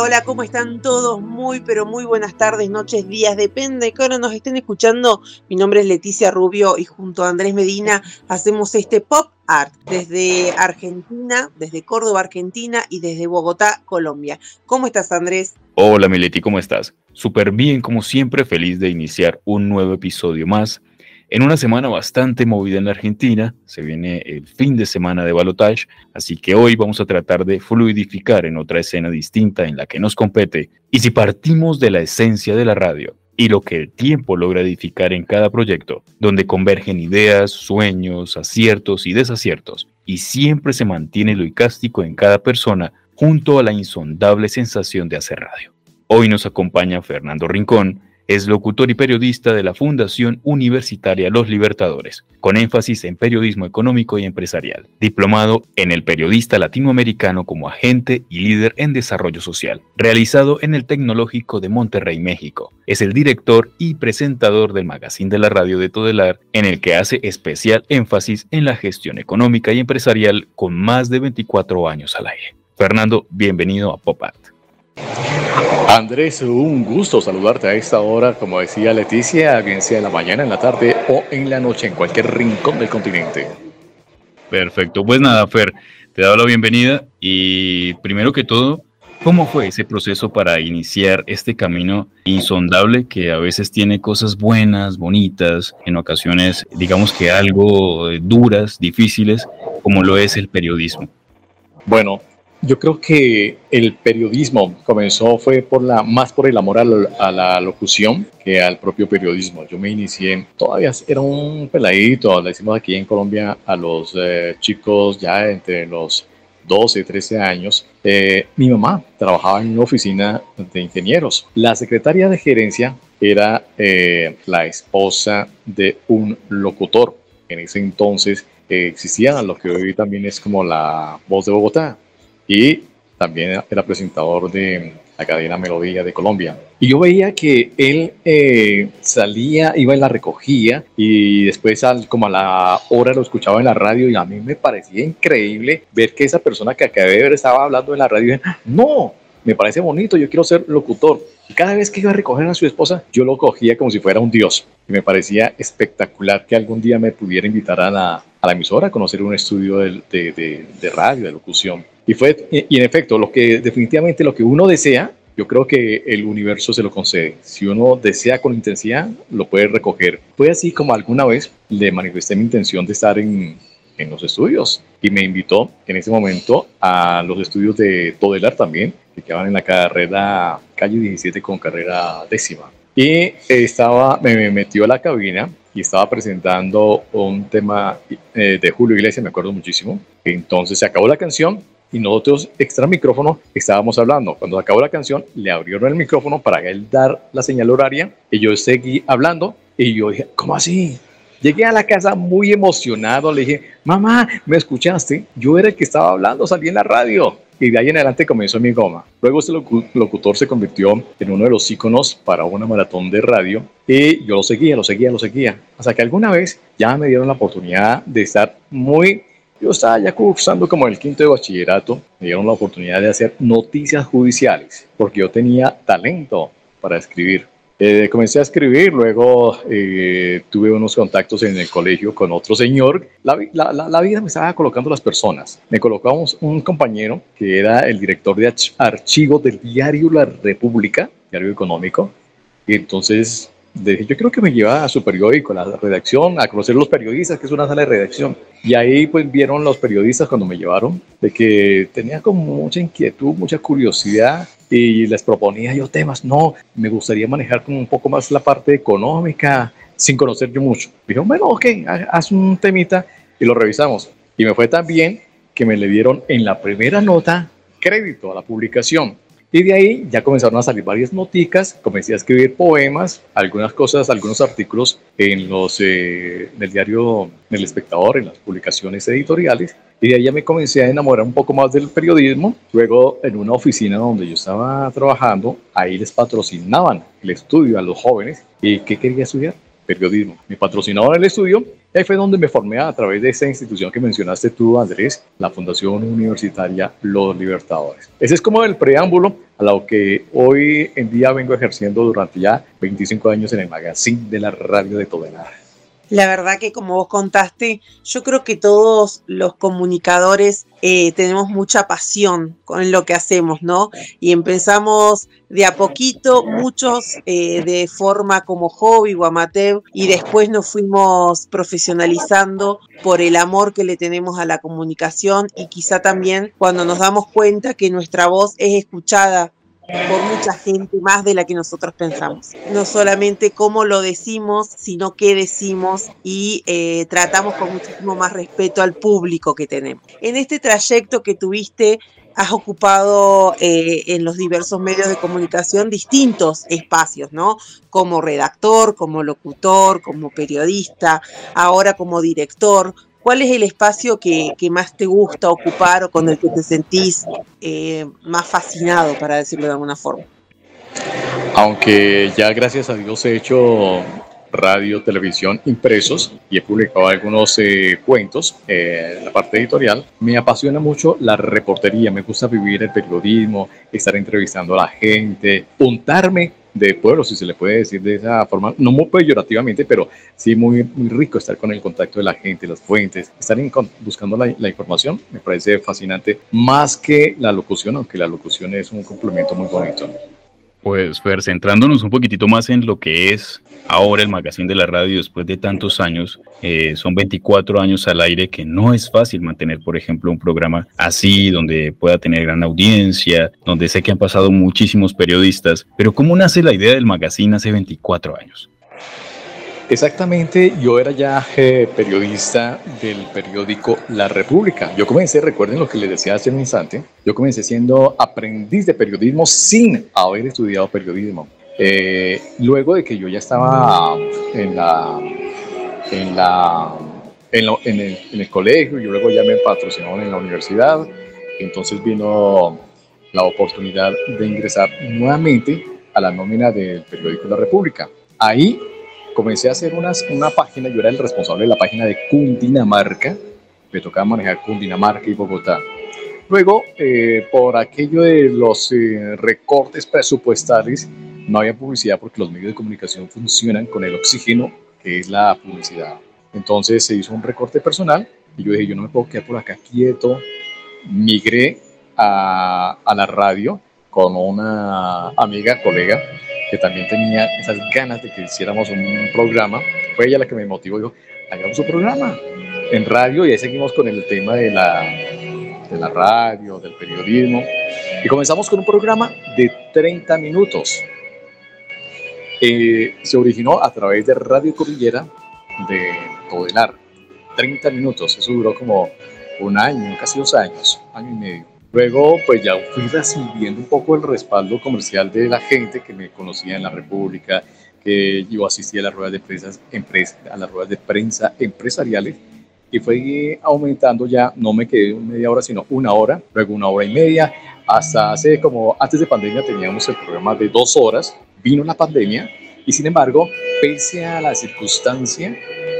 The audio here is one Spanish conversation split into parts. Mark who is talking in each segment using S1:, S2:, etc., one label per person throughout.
S1: Hola, ¿cómo están todos? Muy, pero muy buenas tardes, noches, días, depende de qué nos estén escuchando. Mi nombre es Leticia Rubio y junto a Andrés Medina hacemos este pop art desde Argentina, desde Córdoba, Argentina y desde Bogotá, Colombia. ¿Cómo estás, Andrés?
S2: Hola, Mileti, ¿cómo estás? Súper bien, como siempre, feliz de iniciar un nuevo episodio más en una semana bastante movida en la Argentina, se viene el fin de semana de balotage, así que hoy vamos a tratar de fluidificar en otra escena distinta en la que nos compete. Y si partimos de la esencia de la radio y lo que el tiempo logra edificar en cada proyecto, donde convergen ideas, sueños, aciertos y desaciertos, y siempre se mantiene lo icástico en cada persona junto a la insondable sensación de hacer radio. Hoy nos acompaña Fernando Rincón, es locutor y periodista de la Fundación Universitaria Los Libertadores, con énfasis en periodismo económico y empresarial, diplomado en el periodista latinoamericano como agente y líder en desarrollo social, realizado en el Tecnológico de Monterrey, México. Es el director y presentador del Magazine de la Radio de Todelar, en el que hace especial énfasis en la gestión económica y empresarial con más de 24 años al aire. Fernando, bienvenido a Pop Art.
S3: Andrés, un gusto saludarte a esta hora, como decía Leticia, bien sea en la mañana, en la tarde o en la noche, en cualquier rincón del continente.
S2: Perfecto, pues nada, Fer, te doy la bienvenida y primero que todo, ¿cómo fue ese proceso para iniciar este camino insondable que a veces tiene cosas buenas, bonitas, en ocasiones digamos que algo duras, difíciles, como lo es el periodismo?
S3: Bueno, yo creo que el periodismo comenzó fue por la más por el amor a la, locución que al propio periodismo. Yo me inicié, todavía era un peladito, le decimos aquí en Colombia a los eh, chicos ya entre los 12, 13 años. Eh, mi mamá trabajaba en una oficina de ingenieros. La secretaria de gerencia era eh, la esposa de un locutor. En ese entonces existía lo que hoy también es como la voz de Bogotá y también era presentador de la cadena Melodía de Colombia. Y yo veía que él eh, salía, iba y la recogía y después al, como a la hora lo escuchaba en la radio y a mí me parecía increíble ver que esa persona que acabé de ver estaba hablando en la radio. Y, no, me parece bonito, yo quiero ser locutor. Y cada vez que iba a recoger a su esposa, yo lo cogía como si fuera un dios. Y me parecía espectacular que algún día me pudiera invitar a la, a la emisora a conocer un estudio de, de, de radio, de locución. Y, fue, y en efecto, lo que definitivamente lo que uno desea, yo creo que el universo se lo concede. Si uno desea con intensidad, lo puede recoger. Fue así como alguna vez le manifesté mi intención de estar en, en los estudios y me invitó en ese momento a los estudios de Todelar también, que quedaban en la carrera calle 17 con carrera décima. Y estaba, me metió a la cabina y estaba presentando un tema eh, de Julio Iglesias, me acuerdo muchísimo. Entonces se acabó la canción y nosotros extra micrófono estábamos hablando. Cuando acabó la canción, le abrieron el micrófono para él dar la señal horaria y yo seguí hablando y yo dije, ¿cómo así? Llegué a la casa muy emocionado, le dije, mamá, ¿me escuchaste? Yo era el que estaba hablando, salí en la radio. Y de ahí en adelante comenzó mi goma. Luego este locutor se convirtió en uno de los íconos para una maratón de radio y yo lo seguía, lo seguía, lo seguía. Hasta que alguna vez ya me dieron la oportunidad de estar muy yo estaba ya cursando como el quinto de bachillerato, me dieron la oportunidad de hacer noticias judiciales, porque yo tenía talento para escribir. Eh, comencé a escribir, luego eh, tuve unos contactos en el colegio con otro señor. La, la, vida me estaba colocando las personas. Me colocamos un compañero que era el director de archivos del diario La República, diario económico, y entonces yo creo que me lleva a su periódico, a la redacción, a conocer los periodistas, que es una sala de redacción. Y ahí pues vieron los periodistas cuando me llevaron, de que tenía como mucha inquietud, mucha curiosidad y les proponía yo temas. No, me gustaría manejar como un poco más la parte económica, sin conocer yo mucho. Dijo, bueno, ok, haz un temita y lo revisamos. Y me fue tan bien que me le dieron en la primera nota crédito a la publicación. Y de ahí ya comenzaron a salir varias noticas, comencé a escribir poemas, algunas cosas, algunos artículos en los, eh, en el diario El Espectador, en las publicaciones editoriales. Y de ahí ya me comencé a enamorar un poco más del periodismo. Luego, en una oficina donde yo estaba trabajando, ahí les patrocinaban el estudio a los jóvenes. ¿Y qué quería estudiar? Periodismo. Me patrocinaban el estudio Ahí fue donde me formé a través de esa institución que mencionaste tú, Andrés, la Fundación Universitaria Los Libertadores. Ese es como el preámbulo a lo que hoy en día vengo ejerciendo durante ya 25 años en el magazine de la radio de Todenar.
S1: La verdad que como vos contaste, yo creo que todos los comunicadores eh, tenemos mucha pasión con lo que hacemos, ¿no? Y empezamos de a poquito, muchos eh, de forma como hobby o amateur, y después nos fuimos profesionalizando por el amor que le tenemos a la comunicación y quizá también cuando nos damos cuenta que nuestra voz es escuchada por mucha gente más de la que nosotros pensamos. No solamente cómo lo decimos, sino qué decimos y eh, tratamos con muchísimo más respeto al público que tenemos. En este trayecto que tuviste, has ocupado eh, en los diversos medios de comunicación distintos espacios, ¿no? Como redactor, como locutor, como periodista, ahora como director. ¿Cuál es el espacio que, más te gusta ocupar o con el que te sentís eh, más fascinado, para decirlo de alguna forma?
S3: Aunque ya gracias a Dios he hecho radio, televisión, impresos y he publicado algunos eh, cuentos eh, en la parte editorial. Me apasiona mucho la reportería, me gusta vivir el periodismo, estar entrevistando a la gente, untarme de pueblo, si se le puede decir de esa forma, no muy peyorativamente, pero sí muy, muy rico estar con el contacto de la gente, las fuentes, estar buscando la, la, información, me parece fascinante, más que la locución, aunque la locución es un complemento muy bonito.
S2: Pues, Fer, centrándonos un poquitito más en lo que es ahora el magazine de la radio después de tantos años, eh, son 24 años al aire que no es fácil mantener, por ejemplo, un programa así, donde pueda tener gran audiencia, donde sé que han pasado muchísimos periodistas, pero ¿cómo nace la idea del magazine hace 24 años?
S3: Exactamente, yo era ya eh, periodista del periódico La República. Yo comencé, recuerden lo que les decía hace un instante, yo comencé siendo aprendiz de periodismo sin haber estudiado periodismo. Eh, luego de que yo ya estaba en la, en la, en, el, en el colegio y luego ya me patrocinaron en la universidad, entonces vino la oportunidad de ingresar nuevamente a la nómina del periódico La República. Ahí comencé a hacer unas, una página, yo era el responsable de la página de Cundinamarca, me tocaba manejar Cundinamarca y Bogotá. Luego, eh, por aquello de los eh, recortes presupuestales, no había publicidad porque los medios de comunicación funcionan con el oxígeno que es la publicidad. Entonces se hizo un recorte personal y yo dije, yo no me puedo quedar por acá quieto. Migré a, a la radio con una amiga, colega, que también tenía esas ganas de que hiciéramos un programa. Fue ella la que me motivó, dijo, hagamos un programa en radio y ahí seguimos con el tema de la, de la radio, del periodismo. Y comenzamos con un programa de 30 minutos. Eh, se originó a través de Radio Cordillera de Todelar. 30 minutos, eso duró como un año, casi dos años, año y medio. Luego, pues ya fui recibiendo un poco el respaldo comercial de la gente que me conocía en la República, que yo asistía a las ruedas de prensa, a las ruedas de prensa empresariales y fue aumentando ya, no me quedé media hora, sino una hora, luego una hora y media, hasta hace como, antes de pandemia teníamos el programa de dos horas, vino la pandemia y sin embargo, pese a la circunstancia,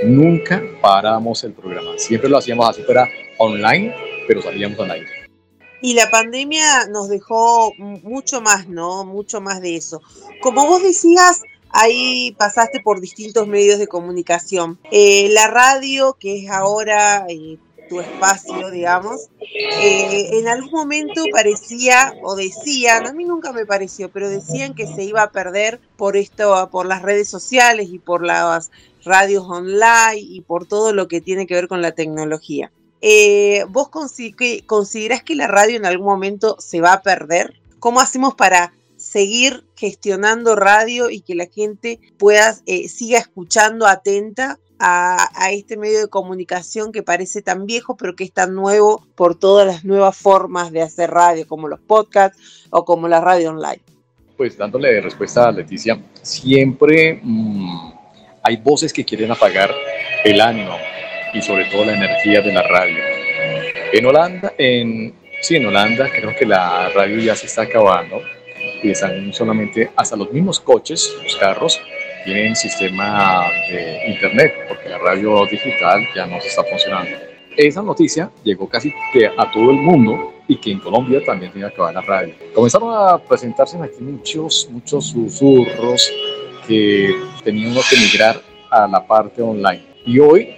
S3: nunca paramos el programa, siempre lo hacíamos así, fuera online, pero salíamos online.
S1: Y la pandemia nos dejó mucho más, ¿no? Mucho más de eso. Como vos decías, ahí pasaste por distintos medios de comunicación. Eh, la radio, que es ahora eh, tu espacio, digamos, eh, en algún momento parecía, o decían, a mí nunca me pareció, pero decían que se iba a perder por esto, por las redes sociales y por las radios online y por todo lo que tiene que ver con la tecnología. Eh, ¿Vos considerás que la radio en algún momento se va a perder? ¿Cómo hacemos para seguir gestionando radio y que la gente pueda eh, siga escuchando atenta a, este medio de comunicación que parece tan viejo, pero que es tan nuevo por todas las nuevas formas de hacer radio, como los podcasts o como la radio online?
S3: Pues dándole respuesta a Leticia, siempre mmm, hay voces que quieren apagar el ánimo y sobre todo la energía de la radio. En Holanda, en, sí, en Holanda creo que la radio ya se está acabando y están solamente hasta los mismos coches, los carros, tienen sistema de internet, porque la radio digital ya no se está funcionando. Esa noticia llegó casi que a todo el mundo y que en Colombia también tiene que acabar la radio. Comenzaron a presentarse aquí muchos, muchos susurros que tenían que migrar a la parte online. Y hoy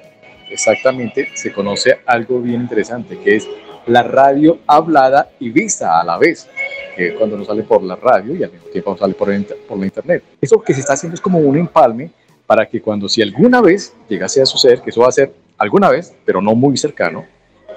S3: exactamente se conoce algo bien interesante, que es la radio hablada y vista a la vez que cuando no sale por la radio y al mismo tiempo sale por, por la internet. Eso que se está haciendo es como un empalme para que cuando si alguna vez llegase a suceder, que eso va a ser alguna vez, pero no muy cercano,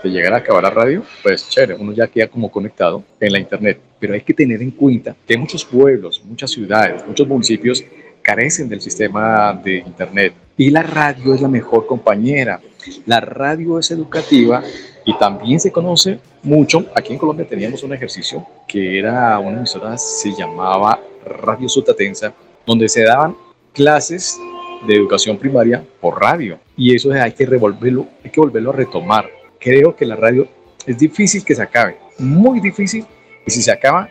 S3: que llegara a acabar la radio, pues chévere, uno ya queda como conectado en la internet. Pero hay que tener en cuenta que muchos pueblos, muchas ciudades, muchos municipios carecen del sistema de internet y la radio es la mejor compañera. La radio es educativa y también se conoce mucho. Aquí en Colombia teníamos un ejercicio que era una emisora, se llamaba Radio Sutatensa, donde se daban clases de educación primaria por radio. Y eso hay que revolverlo, hay que volverlo a retomar. Creo que la radio es difícil que se acabe, muy difícil. Y si se acaba,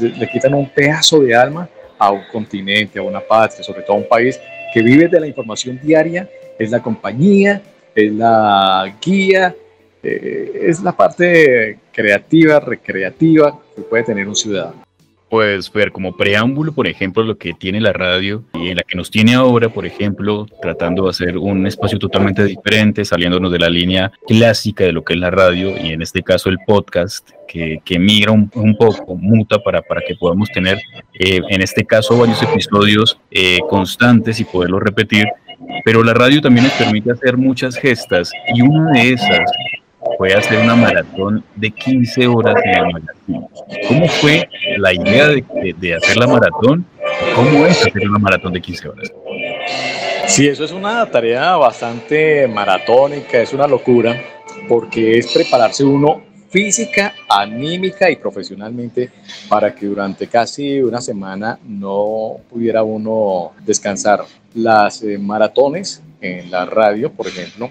S3: le quitan un pedazo de alma a un continente, a una patria, sobre todo a un país que vive de la información diaria, es la compañía, es la guía, eh, es la parte creativa, recreativa que puede tener un ciudadano.
S2: Pues ver como preámbulo, por ejemplo, lo que tiene la radio y en la que nos tiene ahora, por ejemplo, tratando de hacer un espacio totalmente diferente, saliéndonos de la línea clásica de lo que es la radio y en este caso el podcast, que, que migra un, poco, muta para, para que podamos tener, eh, en este caso, varios episodios eh, constantes y poderlos repetir. Pero la radio también nos permite hacer muchas gestas y una de esas fue hacer una maratón de 15 horas en el magazine. ¿Cómo fue la idea de, de, de, hacer la maratón? ¿Cómo es hacer una maratón de 15 horas?
S3: Sí, eso es una tarea bastante maratónica, es una locura, porque es prepararse uno física, anímica y profesionalmente para que durante casi una semana no pudiera uno descansar. Las eh, maratones en la radio, por ejemplo,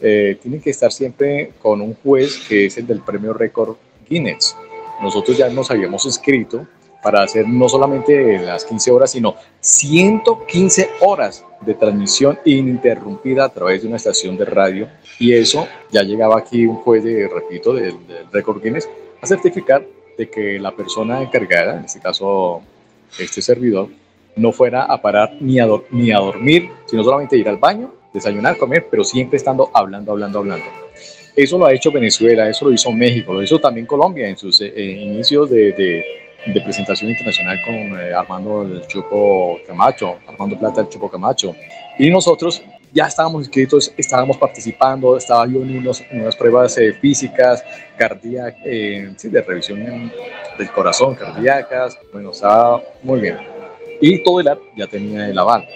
S3: eh, tienen que estar siempre con un juez que es el del premio récord Guinness. Nosotros ya nos habíamos inscrito para hacer no solamente las 15 horas, sino 115 horas de transmisión ininterrumpida a través de una estación de radio. Y eso ya llegaba aquí un juez, de, repito, del, del récord Guinness a certificar de que la persona encargada, en este caso este servidor, no fuera a parar ni a, ni a dormir, sino solamente ir al baño desayunar, comer, pero siempre estando hablando, hablando, hablando. Eso lo ha hecho Venezuela, eso lo hizo México, lo hizo también Colombia en sus eh, inicios de, de, de, presentación internacional con eh, Armando el Chupo Camacho, Armando Plata el Chupo Camacho. Y nosotros ya estábamos inscritos, estábamos participando, estaba yo en, unos, en unas pruebas eh, físicas, cardíacas, sí, de revisión del corazón, cardíacas, bueno, estaba muy bien. Y todo el ya tenía el aval.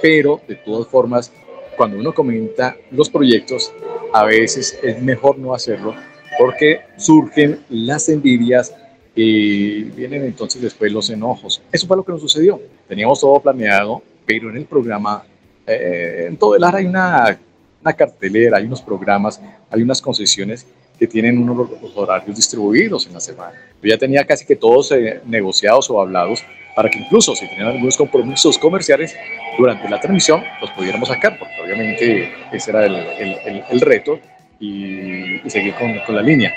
S3: Pero de todas formas, cuando uno comenta los proyectos, a veces es mejor no hacerlo porque surgen las envidias y vienen entonces después los enojos. Eso fue lo que nos sucedió. Teníamos todo planeado, pero en el programa, eh, en todo el área hay una, una cartelera, hay unos programas, hay unas concesiones que tienen unos horarios distribuidos en la semana. Yo ya tenía casi que todos eh, negociados o hablados para que incluso si tenían algunos compromisos comerciales durante la transmisión los pudiéramos sacar, porque obviamente ese era el, el, el reto y, y seguir con, con, la línea.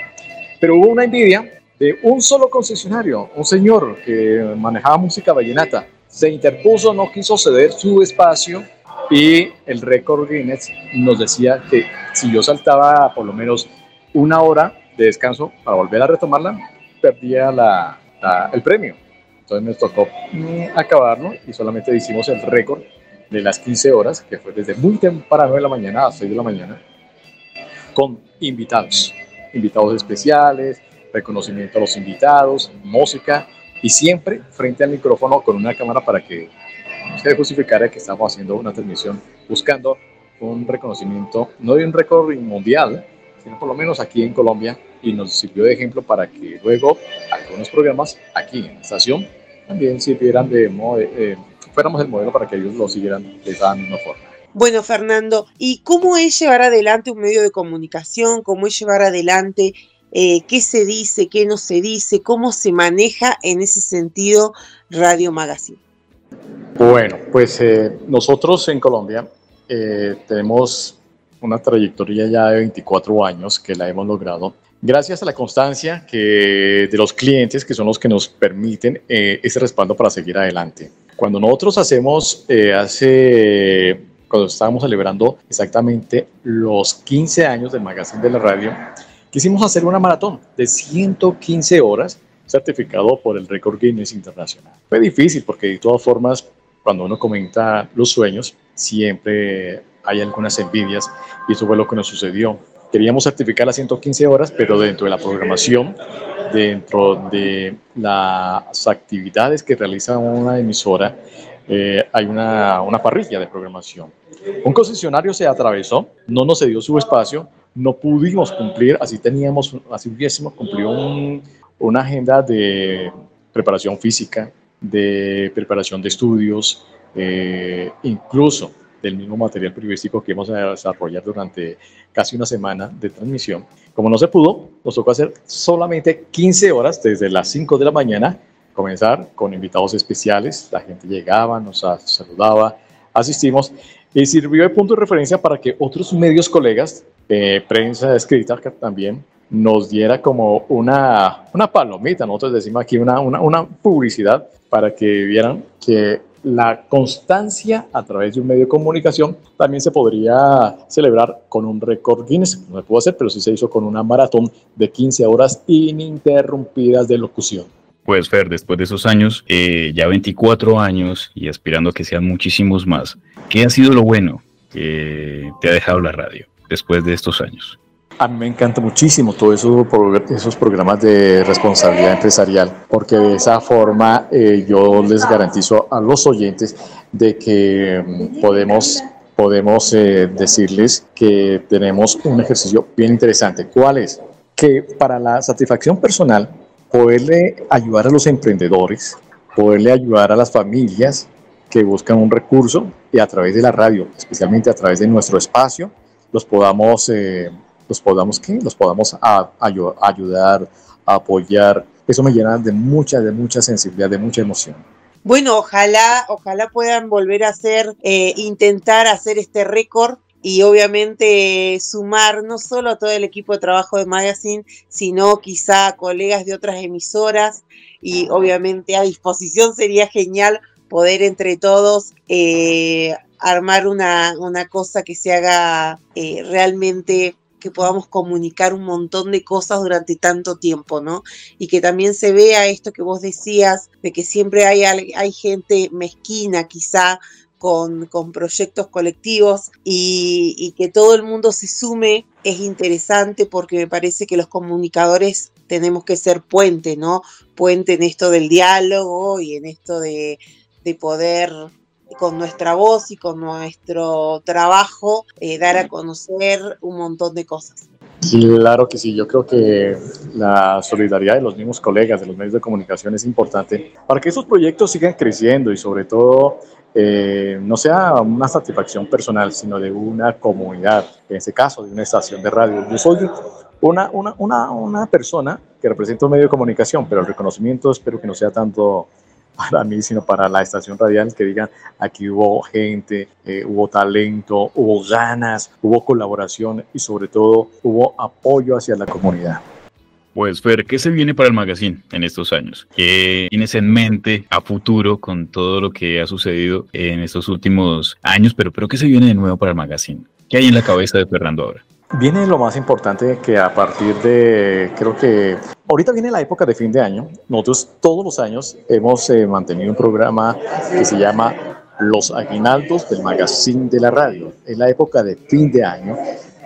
S3: Pero hubo una envidia de un solo concesionario, un señor que manejaba música vallenata, se interpuso, no quiso ceder su espacio y el récord Guinness nos decía que si yo saltaba por lo menos una hora de descanso para volver a retomarla, perdía la, la, el premio. Entonces nos tocó mm, acabarlo y solamente hicimos el récord de las 15 horas, que fue desde muy temprano de la mañana a 6 de la mañana, con invitados, invitados especiales, reconocimiento a los invitados, música y siempre frente al micrófono con una cámara para que se justificara que estamos haciendo una transmisión buscando un reconocimiento, no de un récord mundial, sino por lo menos aquí en Colombia, y nos sirvió de ejemplo para que luego algunos programas aquí en la estación también sirvieran de, eh, fuéramos el modelo para que ellos lo siguieran de esa misma forma.
S1: Bueno, Fernando, ¿y cómo es llevar adelante un medio de comunicación? ¿Cómo es llevar adelante eh, qué se dice, qué no se dice? ¿Cómo se maneja en ese sentido Radio Magazine?
S3: Bueno, pues eh, nosotros en Colombia eh, tenemos una trayectoria ya de 24 años que la hemos logrado gracias a la constancia que de los clientes que son los que nos permiten ese respaldo para seguir adelante. Cuando nosotros hacemos hace cuando estábamos celebrando exactamente los 15 años del Magazine de la Radio, quisimos hacer una maratón de 115 horas certificado por el Record Guinness Internacional. Fue difícil porque de todas formas, cuando uno comenta los sueños, siempre hay algunas envidias y eso fue lo que nos sucedió. Queríamos certificar las 115 horas, pero dentro de la programación, dentro de las actividades que realiza una emisora, eh, hay una, una parrilla de programación. Un concesionario se atravesó, no nos cedió su espacio, no pudimos cumplir, así teníamos, así hubiésemos cumplido una agenda de preparación física, de preparación de estudios, eh, incluso del mismo material periodístico que íbamos a desarrollar durante casi una semana de transmisión. Como no se pudo, nos tocó hacer solamente 15 horas desde las 5 de la mañana comenzar con invitados especiales. La gente llegaba, nos saludaba, asistimos y sirvió de punto de referencia para que otros medios colegas, prensa escrita también, nos diera como una, una palomita, nosotros decimos aquí una, una, una publicidad para que vieran que la constancia a través de un medio de comunicación también se podría celebrar con un récord Guinness. No se pudo hacer, pero sí se hizo con una maratón de 15 horas ininterrumpidas de locución.
S2: Pues Fer, después de esos años, eh, ya 24 años y aspirando a que sean muchísimos más, ¿qué ha sido lo bueno que te ha dejado la radio después de estos años?
S3: A mí me encanta muchísimo todos eso, esos programas de responsabilidad empresarial, porque de esa forma eh, yo les garantizo a los oyentes de que mm, podemos, podemos eh, decirles que tenemos un ejercicio bien interesante. ¿Cuál es? Que para la satisfacción personal poderle ayudar a los emprendedores, poderle ayudar a las familias que buscan un recurso y a través de la radio, especialmente a través de nuestro espacio, los podamos, eh, los podamos, ¿qué? Los podamos ayudar, apoyar. Eso me llena de mucha, de mucha sensibilidad, de mucha emoción.
S1: Bueno, ojalá, ojalá puedan volver a hacer, eh, intentar hacer este récord y obviamente sumar no solo a todo el equipo de trabajo de Magazine, sino quizá a colegas de otras emisoras y obviamente a disposición sería genial poder entre todos eh, armar una, una, cosa que se haga eh, realmente que podamos comunicar un montón de cosas durante tanto tiempo, ¿no? Y que también se vea esto que vos decías, de que siempre hay, hay gente mezquina quizá con, proyectos colectivos y, que todo el mundo se sume es interesante porque me parece que los comunicadores tenemos que ser puente, ¿no? Puente en esto del diálogo y en esto de, poder con nuestra voz y con nuestro trabajo eh, dar a conocer un montón de cosas.
S3: Claro que sí, yo creo que la solidaridad de los mismos colegas de los medios de comunicación es importante para que esos proyectos sigan creciendo y sobre todo eh, no sea una satisfacción personal, sino de una comunidad, en este caso de una estación de radio. Yo soy una, una, una, una persona que representa un medio de comunicación, pero el reconocimiento espero que no sea tanto para mí, sino para la estación radial, que digan, aquí hubo gente, eh, hubo talento, hubo ganas, hubo colaboración y sobre todo hubo apoyo hacia la comunidad.
S2: Pues Fer, ¿qué se viene para el magazine en estos años? ¿Qué tienes en mente a futuro con todo lo que ha sucedido en estos últimos años? Pero, pero ¿qué se viene de nuevo para el magazine? ¿Qué hay en la cabeza de Fernando ahora?
S3: Viene lo más importante que a partir de, creo que ahorita viene la época de fin de año. Nosotros todos los años hemos eh, mantenido un programa que se llama Los Aguinaldos del Magazine de la Radio. Es la época de fin de año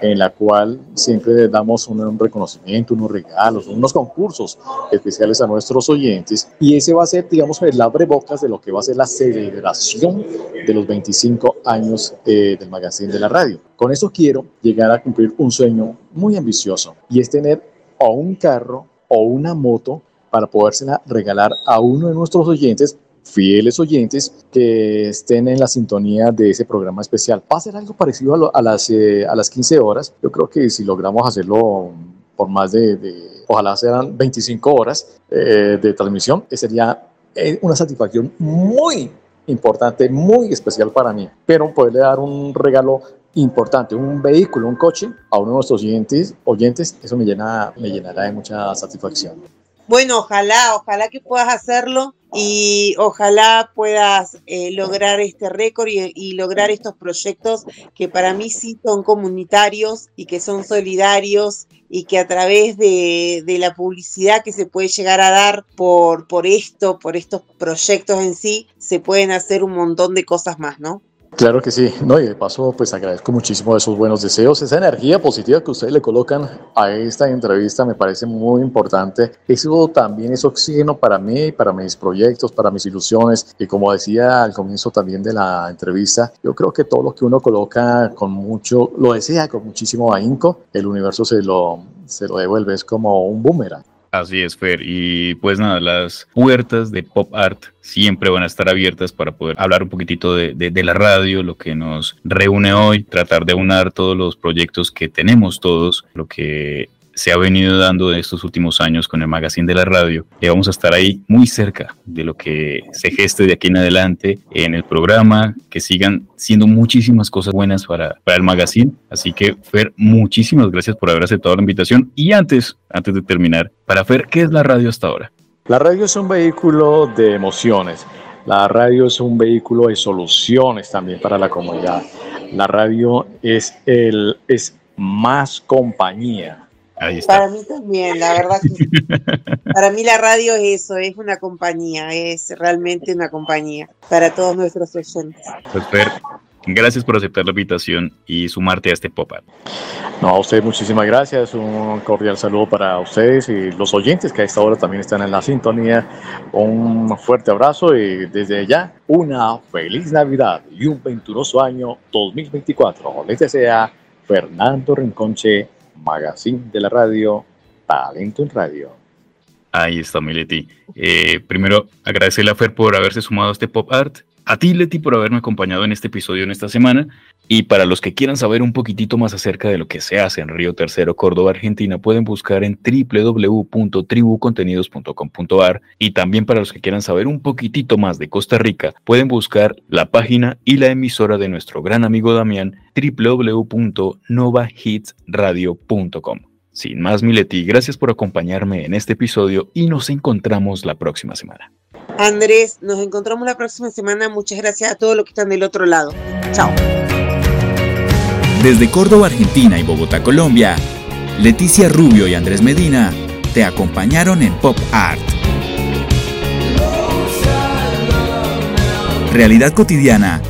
S3: en la cual siempre damos un, reconocimiento, unos regalos, unos concursos especiales a nuestros oyentes y ese va a ser, digamos, el abrebocas de lo que va a ser la celebración de los 25 años eh, del magazine de la radio. Con eso quiero llegar a cumplir un sueño muy ambicioso y es tener o un carro o una moto para podérsela regalar a uno de nuestros oyentes fieles oyentes que estén en la sintonía de ese programa especial. Va a ser algo parecido a, las, eh, a las 15 horas. Yo creo que si logramos hacerlo por más de, ojalá sean 25 horas eh, de transmisión, sería eh, una satisfacción muy importante, muy especial para mí. Pero poderle dar un regalo importante, un vehículo, un coche a uno de nuestros oyentes, oyentes eso me, llena, me llenará de mucha satisfacción.
S1: Bueno, ojalá, ojalá que puedas hacerlo y ojalá puedas eh, lograr este récord y, lograr estos proyectos que para mí sí son comunitarios y que son solidarios y que a través de, de, la publicidad que se puede llegar a dar por, por esto, por estos proyectos en sí, se pueden hacer un montón de cosas más, ¿no?
S3: Claro que sí, no, y de paso pues agradezco muchísimo esos buenos deseos, esa energía positiva que ustedes le colocan a esta entrevista me parece muy importante. Eso también es oxígeno para mí, para mis proyectos, para mis ilusiones y como decía al comienzo también de la entrevista, yo creo que todo lo que uno coloca con mucho, lo desea con muchísimo ahínco, el universo se lo, se lo devuelve, es como un boomerang.
S2: Así es, Fer. Y pues nada, las puertas de Pop Art siempre van a estar abiertas para poder hablar un poquitito de, de, la radio, lo que nos reúne hoy, tratar de unar todos los proyectos que tenemos todos, lo que se ha venido dando en estos últimos años con el magazine de la radio. Y vamos a estar ahí muy cerca de lo que se geste de aquí en adelante en el programa, que sigan siendo muchísimas cosas buenas para, para el magazine. Así que, Fer, muchísimas gracias por haber aceptado la invitación. Y antes, antes de terminar, para Fer, ¿qué es la radio hasta ahora?
S3: La radio es un vehículo de emociones. La radio es un vehículo de soluciones también para la comunidad. La radio es, el, es más compañía
S1: para mí también, la verdad para mí la radio es eso, es una compañía, es realmente una compañía para todos nuestros oyentes.
S2: Pues gracias por aceptar la invitación y sumarte a este pop-up.
S3: No, a usted muchísimas gracias, un cordial saludo para ustedes y los oyentes que a esta hora también están en la sintonía. Un fuerte abrazo y desde ya una feliz Navidad y un venturoso año 2024. Les desea Fernando Rinconche magazine de la radio, Talento en Radio.
S2: Ahí está, mi Leti. Eh, primero, agradecerle a Fer por haberse sumado a este pop art. A ti, Leti, por haberme acompañado en este episodio en esta semana. Y para los que quieran saber un poquitito más acerca de lo que se hace en Río Tercero, Córdoba, Argentina, pueden buscar en www.tribucontenidos.com.ar. Y también para los que quieran saber un poquitito más de Costa Rica, pueden buscar la página y la emisora de nuestro gran amigo Damián, www.novahitsradio.com. Sin más, Mileti, gracias por acompañarme en este episodio y nos encontramos la próxima semana.
S1: Andrés, nos encontramos la próxima semana. Muchas gracias a todos los que están del otro lado. Chao.
S4: Desde Córdoba, Argentina y Bogotá, Colombia, Leticia Rubio y Andrés Medina te acompañaron en Pop Art. Realidad cotidiana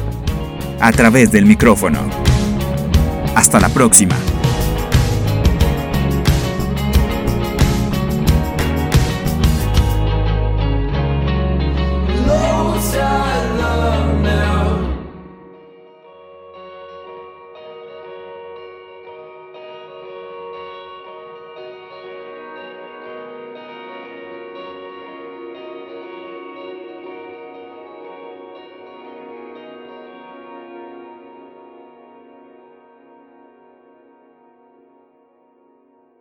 S4: a través del micrófono. Hasta la próxima.